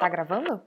Tá gravando?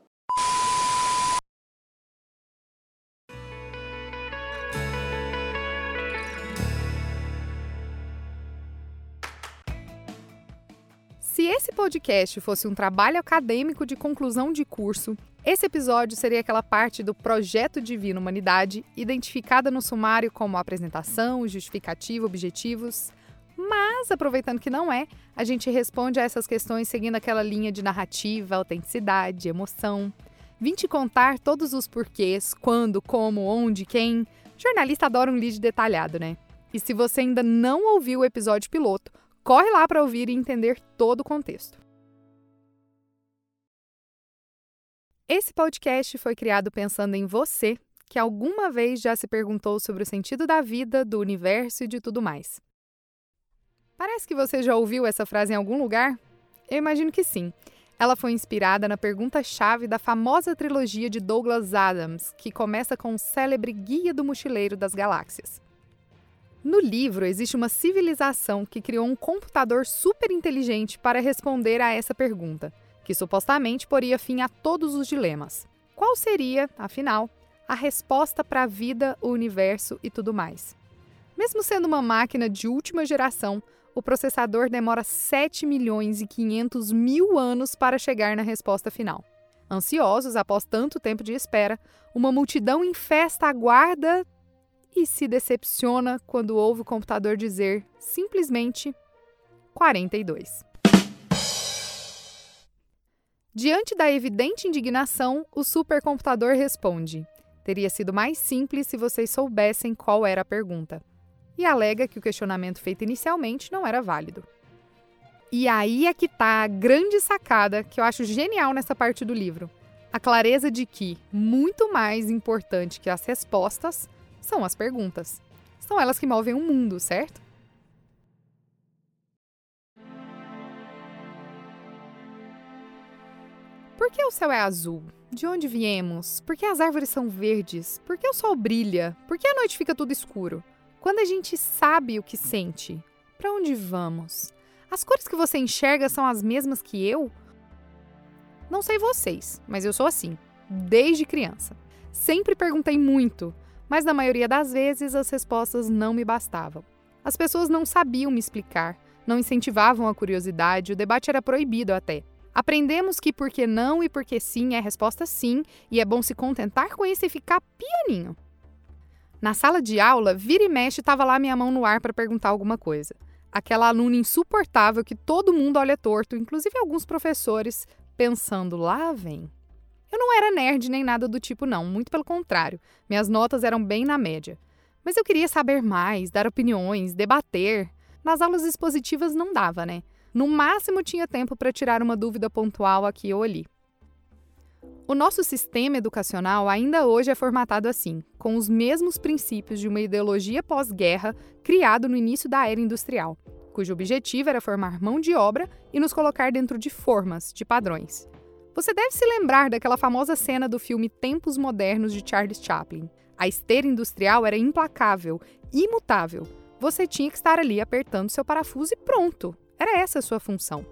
Se esse podcast fosse um trabalho acadêmico de conclusão de curso, esse episódio seria aquela parte do projeto Divino Humanidade, identificada no sumário como apresentação, justificativa, objetivos. Mas, aproveitando que não é, a gente responde a essas questões seguindo aquela linha de narrativa, autenticidade, emoção. Vim te contar todos os porquês, quando, como, onde, quem. Jornalista adora um lead detalhado, né? E se você ainda não ouviu o episódio piloto, corre lá para ouvir e entender todo o contexto. Esse podcast foi criado pensando em você, que alguma vez já se perguntou sobre o sentido da vida, do universo e de tudo mais. Parece que você já ouviu essa frase em algum lugar? Eu imagino que sim. Ela foi inspirada na pergunta-chave da famosa trilogia de Douglas Adams, que começa com o célebre Guia do Mochileiro das Galáxias. No livro, existe uma civilização que criou um computador super inteligente para responder a essa pergunta, que supostamente poria fim a todos os dilemas. Qual seria, afinal, a resposta para a vida, o universo e tudo mais? Mesmo sendo uma máquina de última geração, o processador demora 7 milhões e 500 mil anos para chegar na resposta final. Ansiosos após tanto tempo de espera, uma multidão em festa aguarda e se decepciona quando ouve o computador dizer simplesmente 42. Diante da evidente indignação, o supercomputador responde: Teria sido mais simples se vocês soubessem qual era a pergunta e alega que o questionamento feito inicialmente não era válido. E aí é que está a grande sacada que eu acho genial nessa parte do livro. A clareza de que, muito mais importante que as respostas, são as perguntas. São elas que movem o mundo, certo? Por que o céu é azul? De onde viemos? Por que as árvores são verdes? Por que o sol brilha? Por que a noite fica tudo escuro? Quando a gente sabe o que sente, para onde vamos? As cores que você enxerga são as mesmas que eu? Não sei vocês, mas eu sou assim, desde criança. Sempre perguntei muito, mas na maioria das vezes as respostas não me bastavam. As pessoas não sabiam me explicar, não incentivavam a curiosidade, o debate era proibido até. Aprendemos que porque não e porque sim é resposta sim, e é bom se contentar com isso e ficar pianinho. Na sala de aula, vira e mexe estava lá minha mão no ar para perguntar alguma coisa. Aquela aluna insuportável que todo mundo olha torto, inclusive alguns professores, pensando lá vem. Eu não era nerd nem nada do tipo, não, muito pelo contrário. Minhas notas eram bem na média. Mas eu queria saber mais, dar opiniões, debater. Nas aulas expositivas não dava, né? No máximo tinha tempo para tirar uma dúvida pontual aqui ou ali. O nosso sistema educacional ainda hoje é formatado assim, com os mesmos princípios de uma ideologia pós-guerra criado no início da era industrial, cujo objetivo era formar mão de obra e nos colocar dentro de formas, de padrões. Você deve se lembrar daquela famosa cena do filme Tempos Modernos de Charles Chaplin. A esteira industrial era implacável, imutável. Você tinha que estar ali apertando seu parafuso e pronto. Era essa a sua função.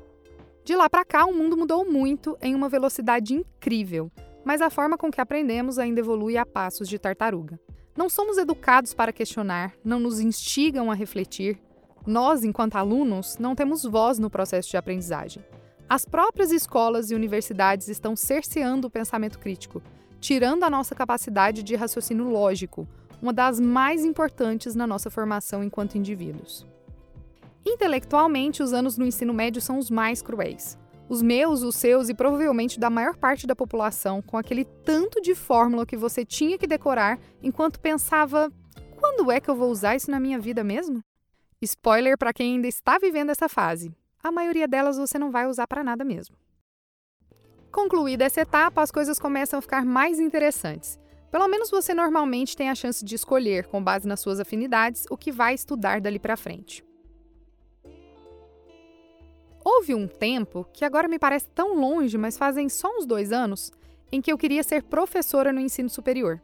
De lá para cá, o mundo mudou muito em uma velocidade incrível, mas a forma com que aprendemos ainda evolui a passos de tartaruga. Não somos educados para questionar, não nos instigam a refletir. Nós, enquanto alunos, não temos voz no processo de aprendizagem. As próprias escolas e universidades estão cerceando o pensamento crítico, tirando a nossa capacidade de raciocínio lógico, uma das mais importantes na nossa formação enquanto indivíduos. Intelectualmente, os anos no ensino médio são os mais cruéis. Os meus, os seus e provavelmente da maior parte da população, com aquele tanto de fórmula que você tinha que decorar enquanto pensava: quando é que eu vou usar isso na minha vida mesmo? Spoiler para quem ainda está vivendo essa fase: a maioria delas você não vai usar para nada mesmo. Concluída essa etapa, as coisas começam a ficar mais interessantes. Pelo menos você normalmente tem a chance de escolher, com base nas suas afinidades, o que vai estudar dali para frente. Houve um tempo, que agora me parece tão longe, mas fazem só uns dois anos, em que eu queria ser professora no ensino superior.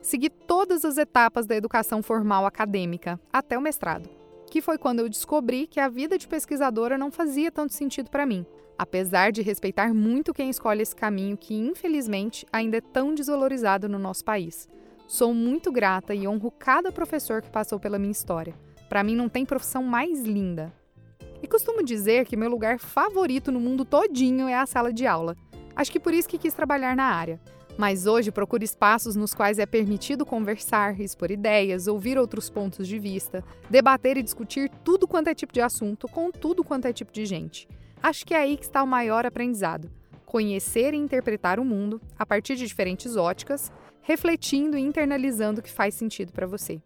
Segui todas as etapas da educação formal acadêmica, até o mestrado, que foi quando eu descobri que a vida de pesquisadora não fazia tanto sentido para mim. apesar de respeitar muito quem escolhe esse caminho que, infelizmente, ainda é tão desvalorizado no nosso país. Sou muito grata e honro cada professor que passou pela minha história. Para mim, não tem profissão mais linda. E costumo dizer que meu lugar favorito no mundo todinho é a sala de aula. Acho que por isso que quis trabalhar na área. Mas hoje procuro espaços nos quais é permitido conversar, expor ideias, ouvir outros pontos de vista, debater e discutir tudo quanto é tipo de assunto com tudo quanto é tipo de gente. Acho que é aí que está o maior aprendizado. Conhecer e interpretar o mundo a partir de diferentes óticas, refletindo e internalizando o que faz sentido para você.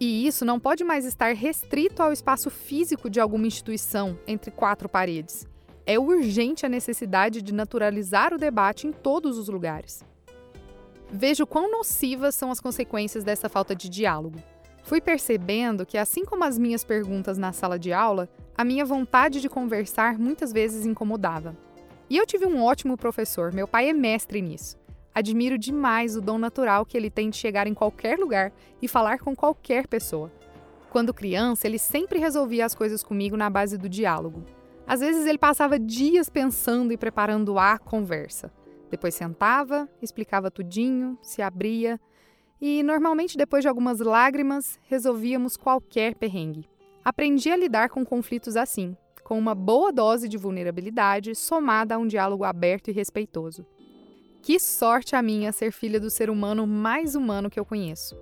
E isso não pode mais estar restrito ao espaço físico de alguma instituição entre quatro paredes. É urgente a necessidade de naturalizar o debate em todos os lugares. Vejo quão nocivas são as consequências dessa falta de diálogo. Fui percebendo que, assim como as minhas perguntas na sala de aula, a minha vontade de conversar muitas vezes incomodava. E eu tive um ótimo professor, meu pai é mestre nisso. Admiro demais o dom natural que ele tem de chegar em qualquer lugar e falar com qualquer pessoa. Quando criança, ele sempre resolvia as coisas comigo na base do diálogo. Às vezes ele passava dias pensando e preparando a conversa. Depois sentava, explicava tudinho, se abria e, normalmente, depois de algumas lágrimas, resolvíamos qualquer perrengue. Aprendi a lidar com conflitos assim, com uma boa dose de vulnerabilidade somada a um diálogo aberto e respeitoso. Que sorte a minha ser filha do ser humano mais humano que eu conheço.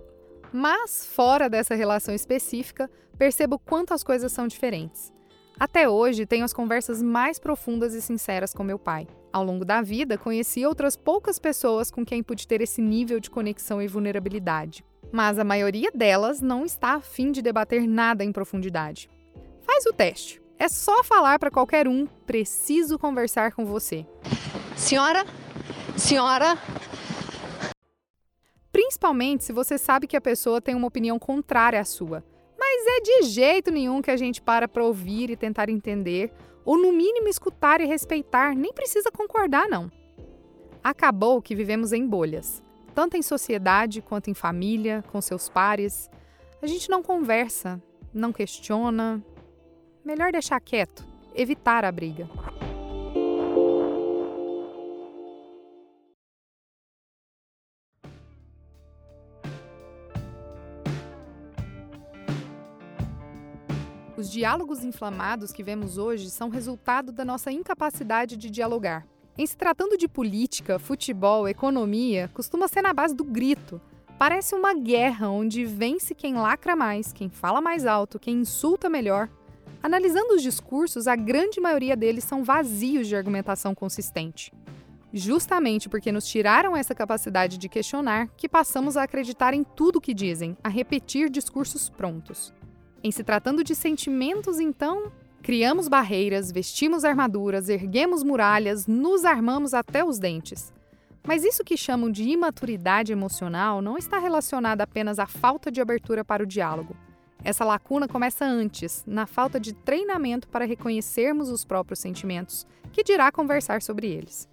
Mas, fora dessa relação específica, percebo quanto as coisas são diferentes. Até hoje, tenho as conversas mais profundas e sinceras com meu pai. Ao longo da vida, conheci outras poucas pessoas com quem pude ter esse nível de conexão e vulnerabilidade. Mas a maioria delas não está afim de debater nada em profundidade. Faz o teste. É só falar para qualquer um: preciso conversar com você. Senhora? Senhora? Principalmente se você sabe que a pessoa tem uma opinião contrária à sua mas é de jeito nenhum que a gente para para ouvir e tentar entender, ou no mínimo escutar e respeitar, nem precisa concordar, não. Acabou que vivemos em bolhas, tanto em sociedade quanto em família, com seus pares. A gente não conversa, não questiona. Melhor deixar quieto, evitar a briga. Diálogos inflamados que vemos hoje são resultado da nossa incapacidade de dialogar. Em se tratando de política, futebol, economia, costuma ser na base do grito. Parece uma guerra onde vence quem lacra mais, quem fala mais alto, quem insulta melhor. Analisando os discursos, a grande maioria deles são vazios de argumentação consistente. Justamente porque nos tiraram essa capacidade de questionar, que passamos a acreditar em tudo que dizem, a repetir discursos prontos. Em se tratando de sentimentos, então, criamos barreiras, vestimos armaduras, erguemos muralhas, nos armamos até os dentes. Mas isso que chamam de imaturidade emocional não está relacionado apenas à falta de abertura para o diálogo. Essa lacuna começa antes, na falta de treinamento para reconhecermos os próprios sentimentos, que dirá conversar sobre eles.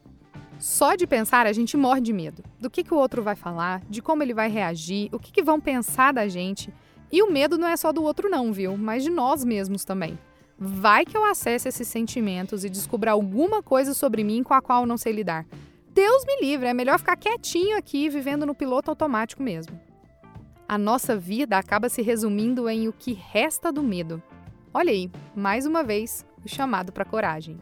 Só de pensar a gente morre de medo. Do que, que o outro vai falar, de como ele vai reagir, o que, que vão pensar da gente. E o medo não é só do outro, não, viu? Mas de nós mesmos também. Vai que eu acesse esses sentimentos e descubra alguma coisa sobre mim com a qual não sei lidar. Deus me livre, é melhor ficar quietinho aqui, vivendo no piloto automático mesmo. A nossa vida acaba se resumindo em o que resta do medo. Olha aí, mais uma vez, o chamado para coragem.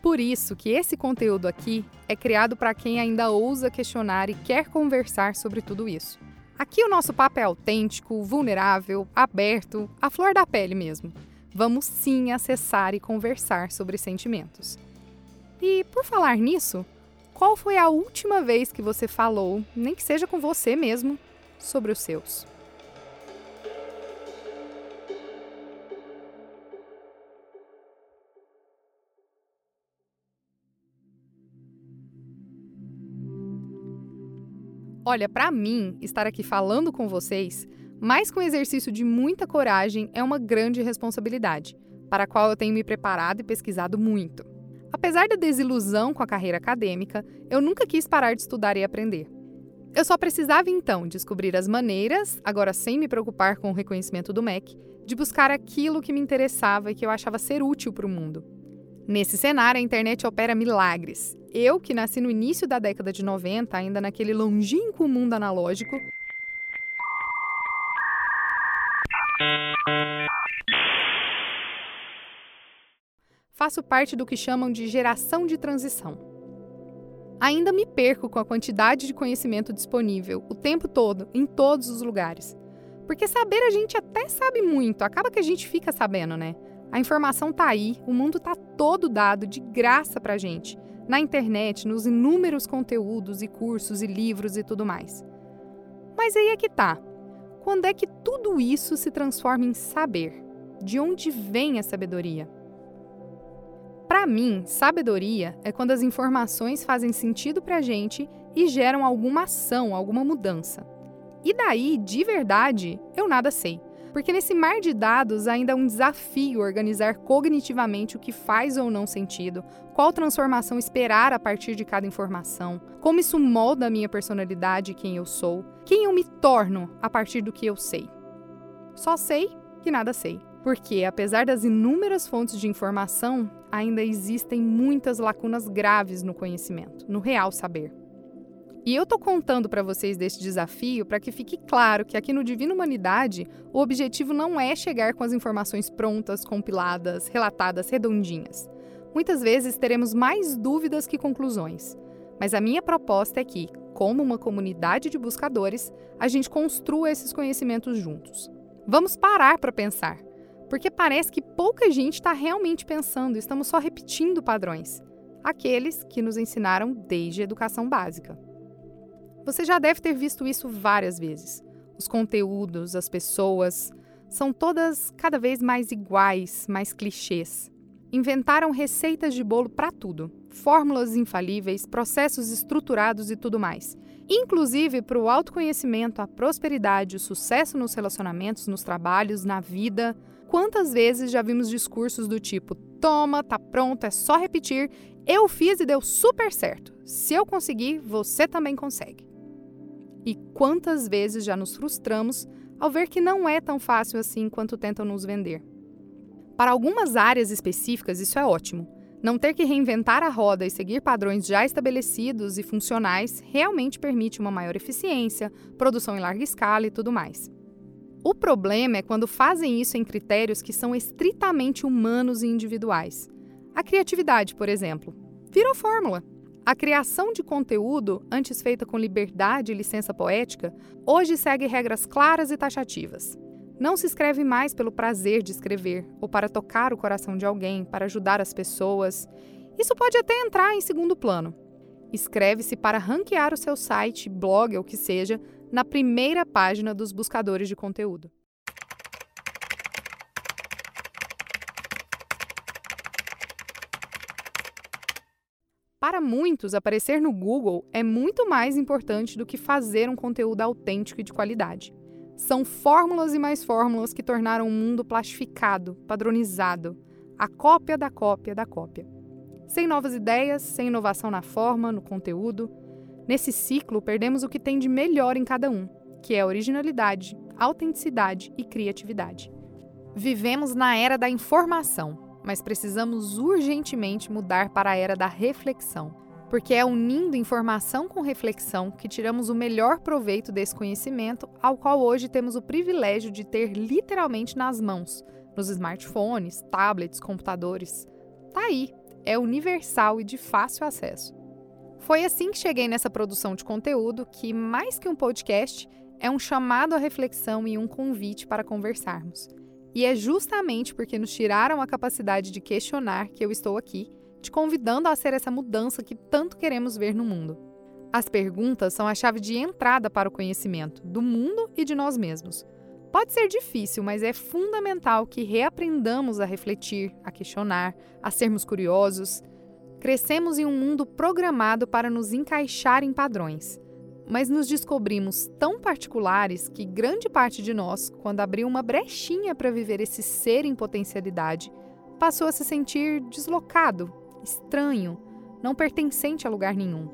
Por isso que esse conteúdo aqui é criado para quem ainda ousa questionar e quer conversar sobre tudo isso. Aqui o nosso papo é autêntico, vulnerável, aberto, a flor da pele mesmo. Vamos sim acessar e conversar sobre sentimentos. E por falar nisso, qual foi a última vez que você falou, nem que seja com você mesmo, sobre os seus? Olha, para mim, estar aqui falando com vocês, mais um exercício de muita coragem, é uma grande responsabilidade, para a qual eu tenho me preparado e pesquisado muito. Apesar da desilusão com a carreira acadêmica, eu nunca quis parar de estudar e aprender. Eu só precisava então descobrir as maneiras, agora sem me preocupar com o reconhecimento do MEC, de buscar aquilo que me interessava e que eu achava ser útil para o mundo. Nesse cenário, a internet opera milagres. Eu, que nasci no início da década de 90, ainda naquele longínquo mundo analógico, faço parte do que chamam de geração de transição. Ainda me perco com a quantidade de conhecimento disponível o tempo todo, em todos os lugares. Porque saber a gente até sabe muito, acaba que a gente fica sabendo, né? A informação tá aí, o mundo tá todo dado de graça pra gente, na internet, nos inúmeros conteúdos e cursos e livros e tudo mais. Mas aí é que tá. Quando é que tudo isso se transforma em saber? De onde vem a sabedoria? Para mim, sabedoria é quando as informações fazem sentido para a gente e geram alguma ação, alguma mudança. E daí, de verdade, eu nada sei. Porque nesse mar de dados ainda é um desafio organizar cognitivamente o que faz ou não sentido, qual transformação esperar a partir de cada informação, como isso molda a minha personalidade e quem eu sou, quem eu me torno a partir do que eu sei. Só sei que nada sei. Porque, apesar das inúmeras fontes de informação, ainda existem muitas lacunas graves no conhecimento, no real saber. E eu tô contando para vocês desse desafio para que fique claro que aqui no Divino Humanidade, o objetivo não é chegar com as informações prontas, compiladas, relatadas, redondinhas. Muitas vezes teremos mais dúvidas que conclusões. Mas a minha proposta é que, como uma comunidade de buscadores, a gente construa esses conhecimentos juntos. Vamos parar para pensar, porque parece que pouca gente está realmente pensando, estamos só repetindo padrões aqueles que nos ensinaram desde a educação básica. Você já deve ter visto isso várias vezes. Os conteúdos, as pessoas, são todas cada vez mais iguais, mais clichês. Inventaram receitas de bolo para tudo, fórmulas infalíveis, processos estruturados e tudo mais. Inclusive para o autoconhecimento, a prosperidade, o sucesso nos relacionamentos, nos trabalhos, na vida. Quantas vezes já vimos discursos do tipo: toma, tá pronto, é só repetir, eu fiz e deu super certo. Se eu conseguir, você também consegue. E quantas vezes já nos frustramos ao ver que não é tão fácil assim quanto tentam nos vender. Para algumas áreas específicas, isso é ótimo. Não ter que reinventar a roda e seguir padrões já estabelecidos e funcionais realmente permite uma maior eficiência, produção em larga escala e tudo mais. O problema é quando fazem isso em critérios que são estritamente humanos e individuais. A criatividade, por exemplo, virou fórmula. A criação de conteúdo, antes feita com liberdade e licença poética, hoje segue regras claras e taxativas. Não se escreve mais pelo prazer de escrever, ou para tocar o coração de alguém, para ajudar as pessoas. Isso pode até entrar em segundo plano. Escreve-se para ranquear o seu site, blog ou que seja, na primeira página dos buscadores de conteúdo. Para muitos, aparecer no Google é muito mais importante do que fazer um conteúdo autêntico e de qualidade. São fórmulas e mais fórmulas que tornaram o mundo plastificado, padronizado, a cópia da cópia da cópia. Sem novas ideias, sem inovação na forma, no conteúdo. Nesse ciclo, perdemos o que tem de melhor em cada um, que é originalidade, autenticidade e criatividade. Vivemos na era da informação, mas precisamos urgentemente mudar para a era da reflexão, porque é unindo informação com reflexão que tiramos o melhor proveito desse conhecimento, ao qual hoje temos o privilégio de ter literalmente nas mãos, nos smartphones, tablets, computadores. Tá aí, é universal e de fácil acesso. Foi assim que cheguei nessa produção de conteúdo, que mais que um podcast, é um chamado à reflexão e um convite para conversarmos. E é justamente porque nos tiraram a capacidade de questionar que eu estou aqui, te convidando a ser essa mudança que tanto queremos ver no mundo. As perguntas são a chave de entrada para o conhecimento, do mundo e de nós mesmos. Pode ser difícil, mas é fundamental que reaprendamos a refletir, a questionar, a sermos curiosos. Crescemos em um mundo programado para nos encaixar em padrões mas nos descobrimos tão particulares que grande parte de nós, quando abriu uma brechinha para viver esse ser em potencialidade, passou a se sentir deslocado, estranho, não pertencente a lugar nenhum.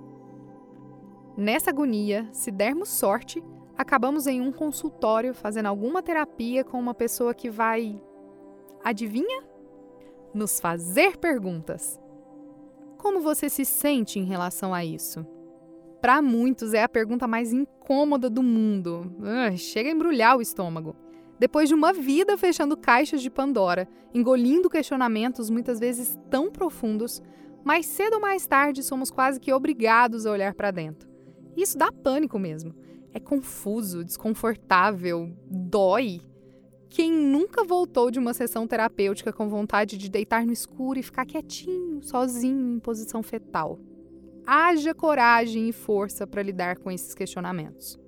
Nessa agonia, se dermos sorte, acabamos em um consultório fazendo alguma terapia com uma pessoa que vai. Adivinha? nos fazer perguntas. Como você se sente em relação a isso? Para muitos é a pergunta mais incômoda do mundo. Uh, chega a embrulhar o estômago. Depois de uma vida fechando caixas de Pandora, engolindo questionamentos muitas vezes tão profundos, mais cedo ou mais tarde somos quase que obrigados a olhar para dentro. Isso dá pânico mesmo. É confuso, desconfortável, dói. Quem nunca voltou de uma sessão terapêutica com vontade de deitar no escuro e ficar quietinho, sozinho, em posição fetal? Haja coragem e força para lidar com esses questionamentos.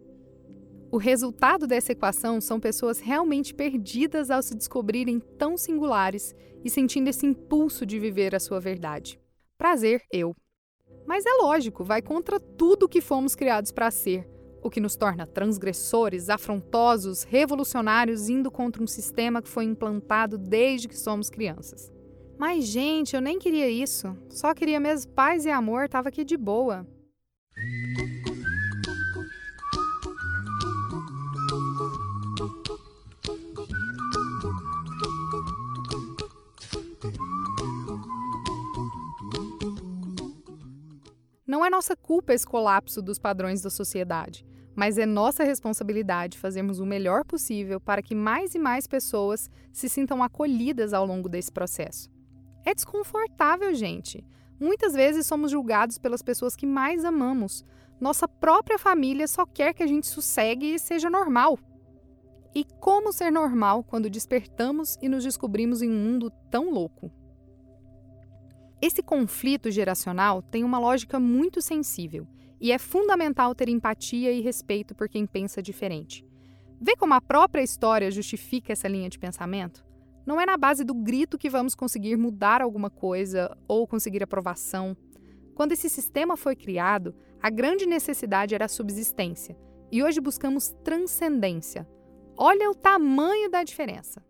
O resultado dessa equação são pessoas realmente perdidas ao se descobrirem tão singulares e sentindo esse impulso de viver a sua verdade. Prazer, eu. Mas é lógico, vai contra tudo que fomos criados para ser, o que nos torna transgressores, afrontosos, revolucionários, indo contra um sistema que foi implantado desde que somos crianças. Mas, gente, eu nem queria isso. Só queria mesmo paz e amor, tava aqui de boa. Não é nossa culpa esse colapso dos padrões da sociedade mas é nossa responsabilidade fazermos o melhor possível para que mais e mais pessoas se sintam acolhidas ao longo desse processo. É desconfortável, gente. Muitas vezes somos julgados pelas pessoas que mais amamos. Nossa própria família só quer que a gente sossegue e seja normal. E como ser normal quando despertamos e nos descobrimos em um mundo tão louco? Esse conflito geracional tem uma lógica muito sensível e é fundamental ter empatia e respeito por quem pensa diferente. Vê como a própria história justifica essa linha de pensamento? Não é na base do grito que vamos conseguir mudar alguma coisa ou conseguir aprovação. Quando esse sistema foi criado, a grande necessidade era a subsistência, e hoje buscamos transcendência. Olha o tamanho da diferença.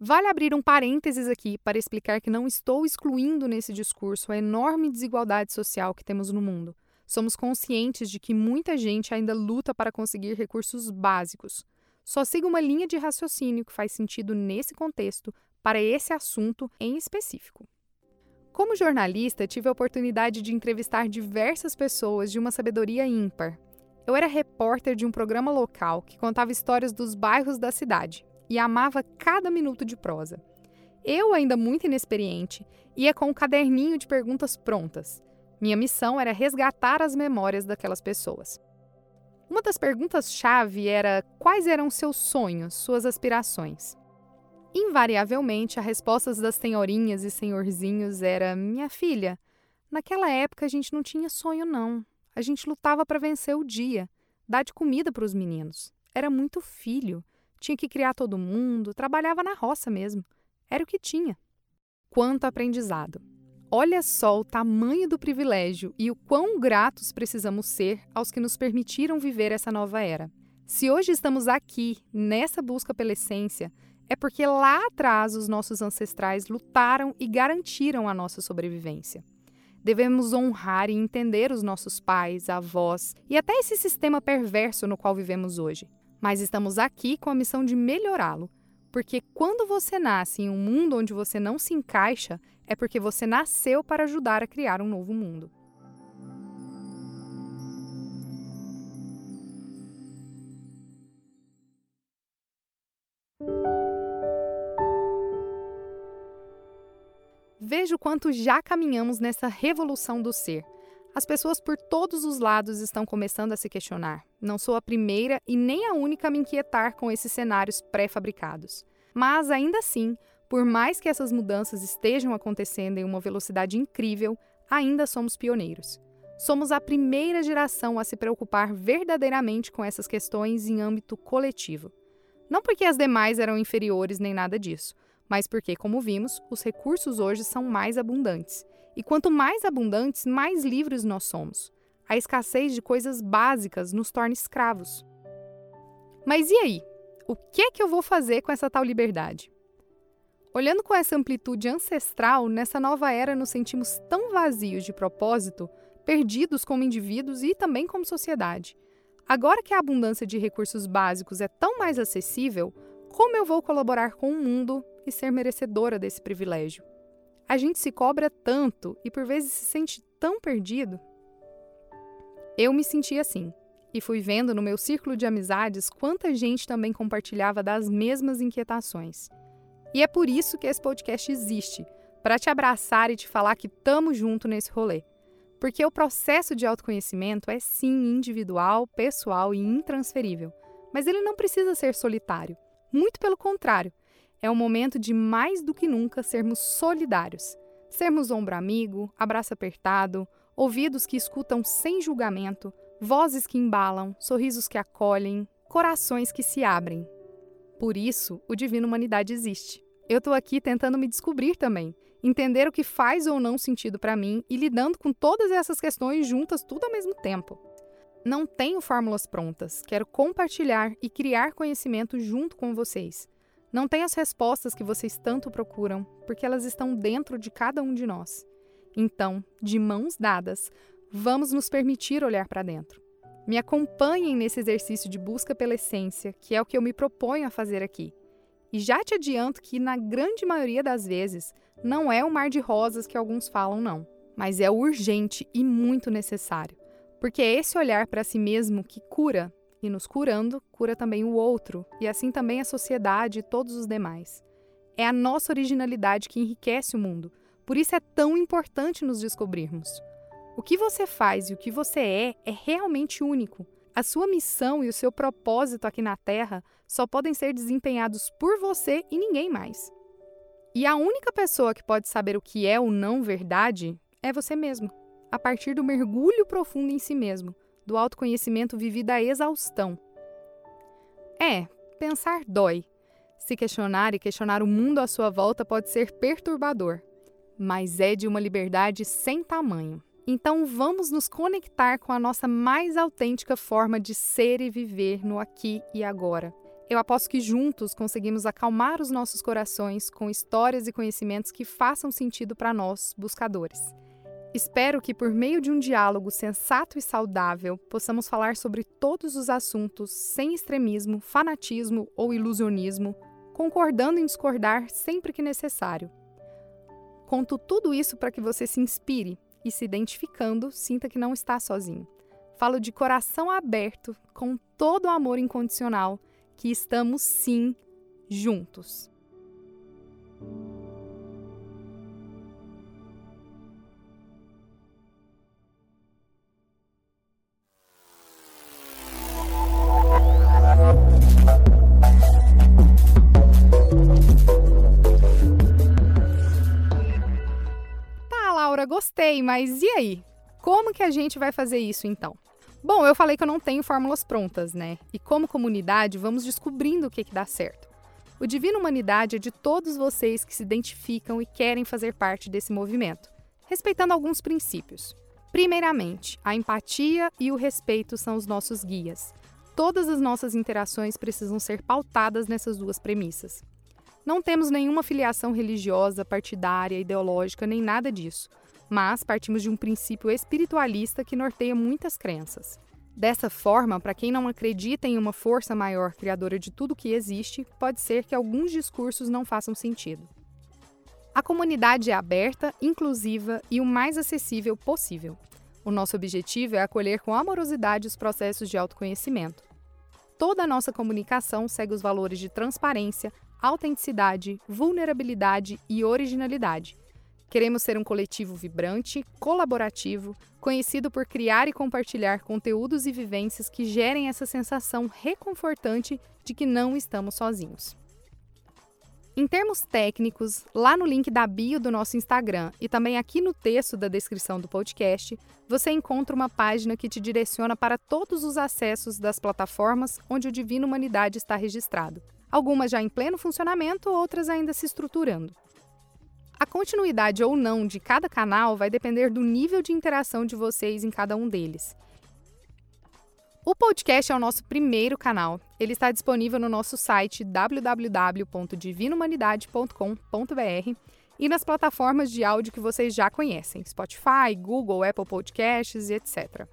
Vale abrir um parênteses aqui para explicar que não estou excluindo nesse discurso a enorme desigualdade social que temos no mundo. Somos conscientes de que muita gente ainda luta para conseguir recursos básicos. Só siga uma linha de raciocínio que faz sentido nesse contexto para esse assunto em específico. Como jornalista, tive a oportunidade de entrevistar diversas pessoas de uma sabedoria ímpar. Eu era repórter de um programa local que contava histórias dos bairros da cidade e amava cada minuto de prosa. Eu, ainda muito inexperiente, ia com um caderninho de perguntas prontas. Minha missão era resgatar as memórias daquelas pessoas. Uma das perguntas-chave era quais eram seus sonhos, suas aspirações. Invariavelmente, a resposta das senhorinhas e senhorzinhos era: Minha filha, naquela época a gente não tinha sonho, não. A gente lutava para vencer o dia, dar de comida para os meninos. Era muito filho, tinha que criar todo mundo, trabalhava na roça mesmo. Era o que tinha. Quanto aprendizado! Olha só o tamanho do privilégio e o quão gratos precisamos ser aos que nos permitiram viver essa nova era. Se hoje estamos aqui, nessa busca pela essência, é porque lá atrás os nossos ancestrais lutaram e garantiram a nossa sobrevivência. Devemos honrar e entender os nossos pais, avós e até esse sistema perverso no qual vivemos hoje. Mas estamos aqui com a missão de melhorá-lo, porque quando você nasce em um mundo onde você não se encaixa, é porque você nasceu para ajudar a criar um novo mundo. Veja o quanto já caminhamos nessa revolução do ser. As pessoas por todos os lados estão começando a se questionar. Não sou a primeira e nem a única a me inquietar com esses cenários pré-fabricados. Mas, ainda assim, por mais que essas mudanças estejam acontecendo em uma velocidade incrível, ainda somos pioneiros. Somos a primeira geração a se preocupar verdadeiramente com essas questões em âmbito coletivo. Não porque as demais eram inferiores nem nada disso, mas porque, como vimos, os recursos hoje são mais abundantes. E quanto mais abundantes, mais livres nós somos. A escassez de coisas básicas nos torna escravos. Mas e aí? O que é que eu vou fazer com essa tal liberdade? Olhando com essa amplitude ancestral, nessa nova era nos sentimos tão vazios de propósito, perdidos como indivíduos e também como sociedade. Agora que a abundância de recursos básicos é tão mais acessível, como eu vou colaborar com o mundo e ser merecedora desse privilégio? A gente se cobra tanto e por vezes se sente tão perdido. Eu me senti assim e fui vendo no meu círculo de amizades quanta gente também compartilhava das mesmas inquietações. E é por isso que esse podcast existe para te abraçar e te falar que estamos junto nesse rolê. Porque o processo de autoconhecimento é sim individual, pessoal e intransferível, mas ele não precisa ser solitário. Muito pelo contrário, é o momento de mais do que nunca sermos solidários. Sermos ombro amigo, abraço apertado, ouvidos que escutam sem julgamento, vozes que embalam, sorrisos que acolhem, corações que se abrem. Por isso, o Divino Humanidade existe. Eu estou aqui tentando me descobrir também, entender o que faz ou não sentido para mim e lidando com todas essas questões juntas tudo ao mesmo tempo. Não tenho fórmulas prontas, quero compartilhar e criar conhecimento junto com vocês. Não tenho as respostas que vocês tanto procuram, porque elas estão dentro de cada um de nós. Então, de mãos dadas, vamos nos permitir olhar para dentro. Me acompanhem nesse exercício de busca pela essência, que é o que eu me proponho a fazer aqui. E já te adianto que, na grande maioria das vezes, não é o mar de rosas que alguns falam, não, mas é urgente e muito necessário, porque é esse olhar para si mesmo que cura, e nos curando, cura também o outro, e assim também a sociedade e todos os demais. É a nossa originalidade que enriquece o mundo, por isso é tão importante nos descobrirmos. O que você faz e o que você é é realmente único. A sua missão e o seu propósito aqui na Terra só podem ser desempenhados por você e ninguém mais. E a única pessoa que pode saber o que é ou não verdade é você mesmo, a partir do mergulho profundo em si mesmo, do autoconhecimento vivido à exaustão. É, pensar dói. Se questionar e questionar o mundo à sua volta pode ser perturbador, mas é de uma liberdade sem tamanho. Então vamos nos conectar com a nossa mais autêntica forma de ser e viver no aqui e agora. Eu aposto que juntos conseguimos acalmar os nossos corações com histórias e conhecimentos que façam sentido para nós, buscadores. Espero que, por meio de um diálogo sensato e saudável, possamos falar sobre todos os assuntos sem extremismo, fanatismo ou ilusionismo, concordando em discordar sempre que necessário. Conto tudo isso para que você se inspire e, se identificando, sinta que não está sozinho. Falo de coração aberto, com todo o amor incondicional que estamos sim juntos. Gostei, mas e aí? Como que a gente vai fazer isso então? Bom, eu falei que eu não tenho fórmulas prontas, né? E como comunidade, vamos descobrindo o que, que dá certo. O Divino Humanidade é de todos vocês que se identificam e querem fazer parte desse movimento, respeitando alguns princípios. Primeiramente, a empatia e o respeito são os nossos guias. Todas as nossas interações precisam ser pautadas nessas duas premissas. Não temos nenhuma filiação religiosa, partidária, ideológica, nem nada disso mas partimos de um princípio espiritualista que norteia muitas crenças. Dessa forma, para quem não acredita em uma força maior criadora de tudo que existe, pode ser que alguns discursos não façam sentido. A comunidade é aberta, inclusiva e o mais acessível possível. O nosso objetivo é acolher com amorosidade os processos de autoconhecimento. Toda a nossa comunicação segue os valores de transparência, autenticidade, vulnerabilidade e originalidade, Queremos ser um coletivo vibrante, colaborativo, conhecido por criar e compartilhar conteúdos e vivências que gerem essa sensação reconfortante de que não estamos sozinhos. Em termos técnicos, lá no link da bio do nosso Instagram e também aqui no texto da descrição do podcast, você encontra uma página que te direciona para todos os acessos das plataformas onde o Divino Humanidade está registrado. Algumas já em pleno funcionamento, outras ainda se estruturando. A continuidade ou não de cada canal vai depender do nível de interação de vocês em cada um deles. O podcast é o nosso primeiro canal. Ele está disponível no nosso site www.divinohumanidade.com.br e nas plataformas de áudio que vocês já conhecem: Spotify, Google, Apple Podcasts e etc.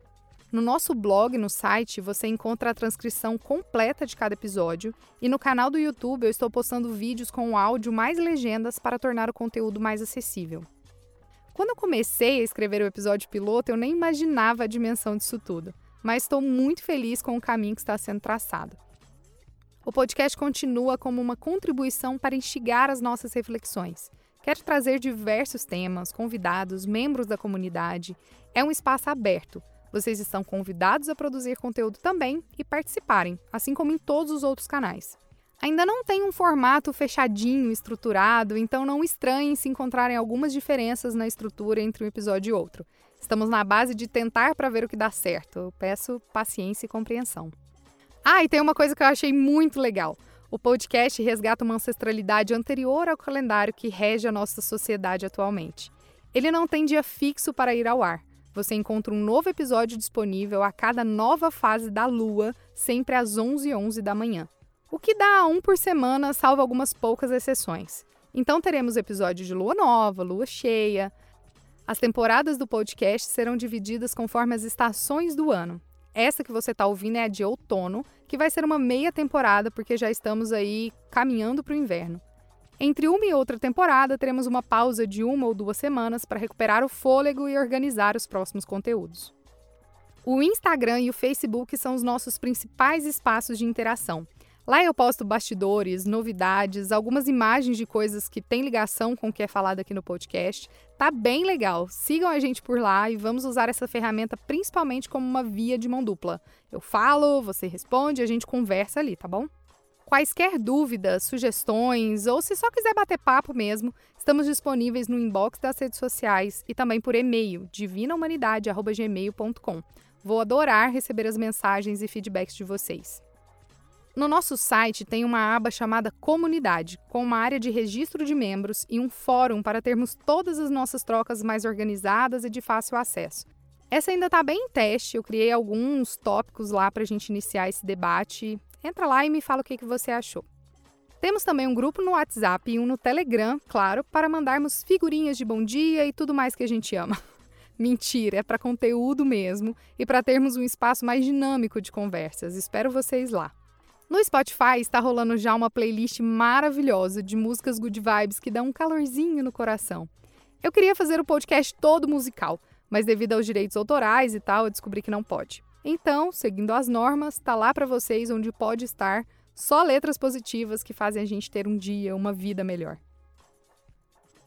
No nosso blog, no site, você encontra a transcrição completa de cada episódio e no canal do YouTube eu estou postando vídeos com áudio mais legendas para tornar o conteúdo mais acessível. Quando eu comecei a escrever o episódio piloto, eu nem imaginava a dimensão disso tudo, mas estou muito feliz com o caminho que está sendo traçado. O podcast continua como uma contribuição para instigar as nossas reflexões. Quero trazer diversos temas, convidados, membros da comunidade. É um espaço aberto vocês estão convidados a produzir conteúdo também e participarem, assim como em todos os outros canais. Ainda não tem um formato fechadinho, estruturado, então não estranhem se encontrarem algumas diferenças na estrutura entre um episódio e outro. Estamos na base de tentar para ver o que dá certo. Eu peço paciência e compreensão. Ah, e tem uma coisa que eu achei muito legal. O podcast resgata uma ancestralidade anterior ao calendário que rege a nossa sociedade atualmente. Ele não tem dia fixo para ir ao ar. Você encontra um novo episódio disponível a cada nova fase da Lua, sempre às 11h11 11 da manhã. O que dá um por semana, salvo algumas poucas exceções. Então teremos episódios de Lua Nova, Lua Cheia. As temporadas do podcast serão divididas conforme as estações do ano. Essa que você está ouvindo é a de outono, que vai ser uma meia temporada, porque já estamos aí caminhando para o inverno. Entre uma e outra temporada, teremos uma pausa de uma ou duas semanas para recuperar o fôlego e organizar os próximos conteúdos. O Instagram e o Facebook são os nossos principais espaços de interação. Lá eu posto bastidores, novidades, algumas imagens de coisas que têm ligação com o que é falado aqui no podcast. Tá bem legal. Sigam a gente por lá e vamos usar essa ferramenta principalmente como uma via de mão dupla. Eu falo, você responde, a gente conversa ali, tá bom? Quaisquer dúvidas, sugestões ou se só quiser bater papo mesmo, estamos disponíveis no inbox das redes sociais e também por e-mail divinahumanidade@gmail.com. Vou adorar receber as mensagens e feedbacks de vocês. No nosso site tem uma aba chamada Comunidade, com uma área de registro de membros e um fórum para termos todas as nossas trocas mais organizadas e de fácil acesso. Essa ainda está bem em teste, eu criei alguns tópicos lá para a gente iniciar esse debate Entra lá e me fala o que, que você achou. Temos também um grupo no WhatsApp e um no Telegram, claro, para mandarmos figurinhas de bom dia e tudo mais que a gente ama. Mentira, é para conteúdo mesmo e para termos um espaço mais dinâmico de conversas. Espero vocês lá. No Spotify está rolando já uma playlist maravilhosa de músicas good vibes que dão um calorzinho no coração. Eu queria fazer o podcast todo musical, mas devido aos direitos autorais e tal, eu descobri que não pode. Então, seguindo as normas, está lá para vocês onde pode estar só letras positivas que fazem a gente ter um dia, uma vida melhor.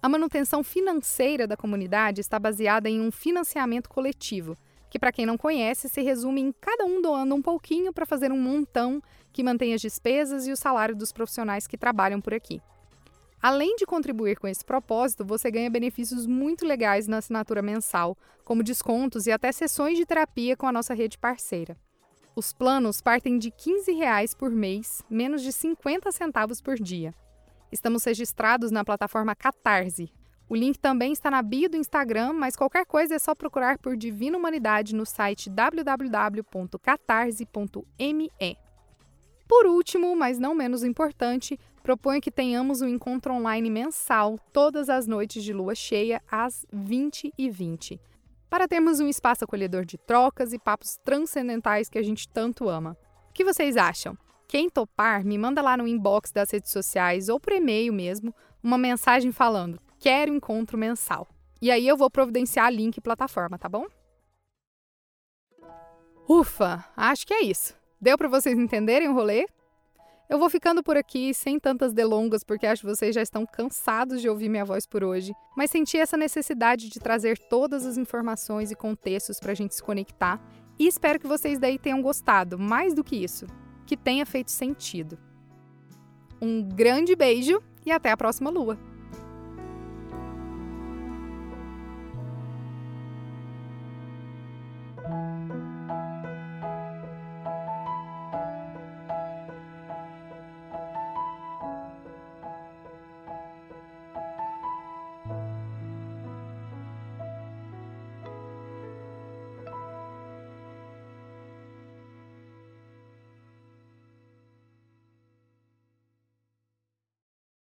A manutenção financeira da comunidade está baseada em um financiamento coletivo, que, para quem não conhece, se resume em cada um doando um pouquinho para fazer um montão que mantém as despesas e o salário dos profissionais que trabalham por aqui. Além de contribuir com esse propósito, você ganha benefícios muito legais na assinatura mensal, como descontos e até sessões de terapia com a nossa rede parceira. Os planos partem de 15 reais por mês, menos de 50 centavos por dia. Estamos registrados na plataforma Catarse. O link também está na bio do Instagram, mas qualquer coisa é só procurar por Divina Humanidade no site www.catarse.me. Por último, mas não menos importante, proponho que tenhamos um encontro online mensal todas as noites de lua cheia às 20 e 20 para termos um espaço acolhedor de trocas e papos transcendentais que a gente tanto ama. O que vocês acham? Quem topar, me manda lá no inbox das redes sociais ou por e-mail mesmo uma mensagem falando: quero encontro mensal. E aí eu vou providenciar link e plataforma, tá bom? Ufa, acho que é isso. Deu para vocês entenderem o rolê? Eu vou ficando por aqui sem tantas delongas, porque acho que vocês já estão cansados de ouvir minha voz por hoje, mas senti essa necessidade de trazer todas as informações e contextos para a gente se conectar e espero que vocês daí tenham gostado, mais do que isso, que tenha feito sentido. Um grande beijo e até a próxima lua!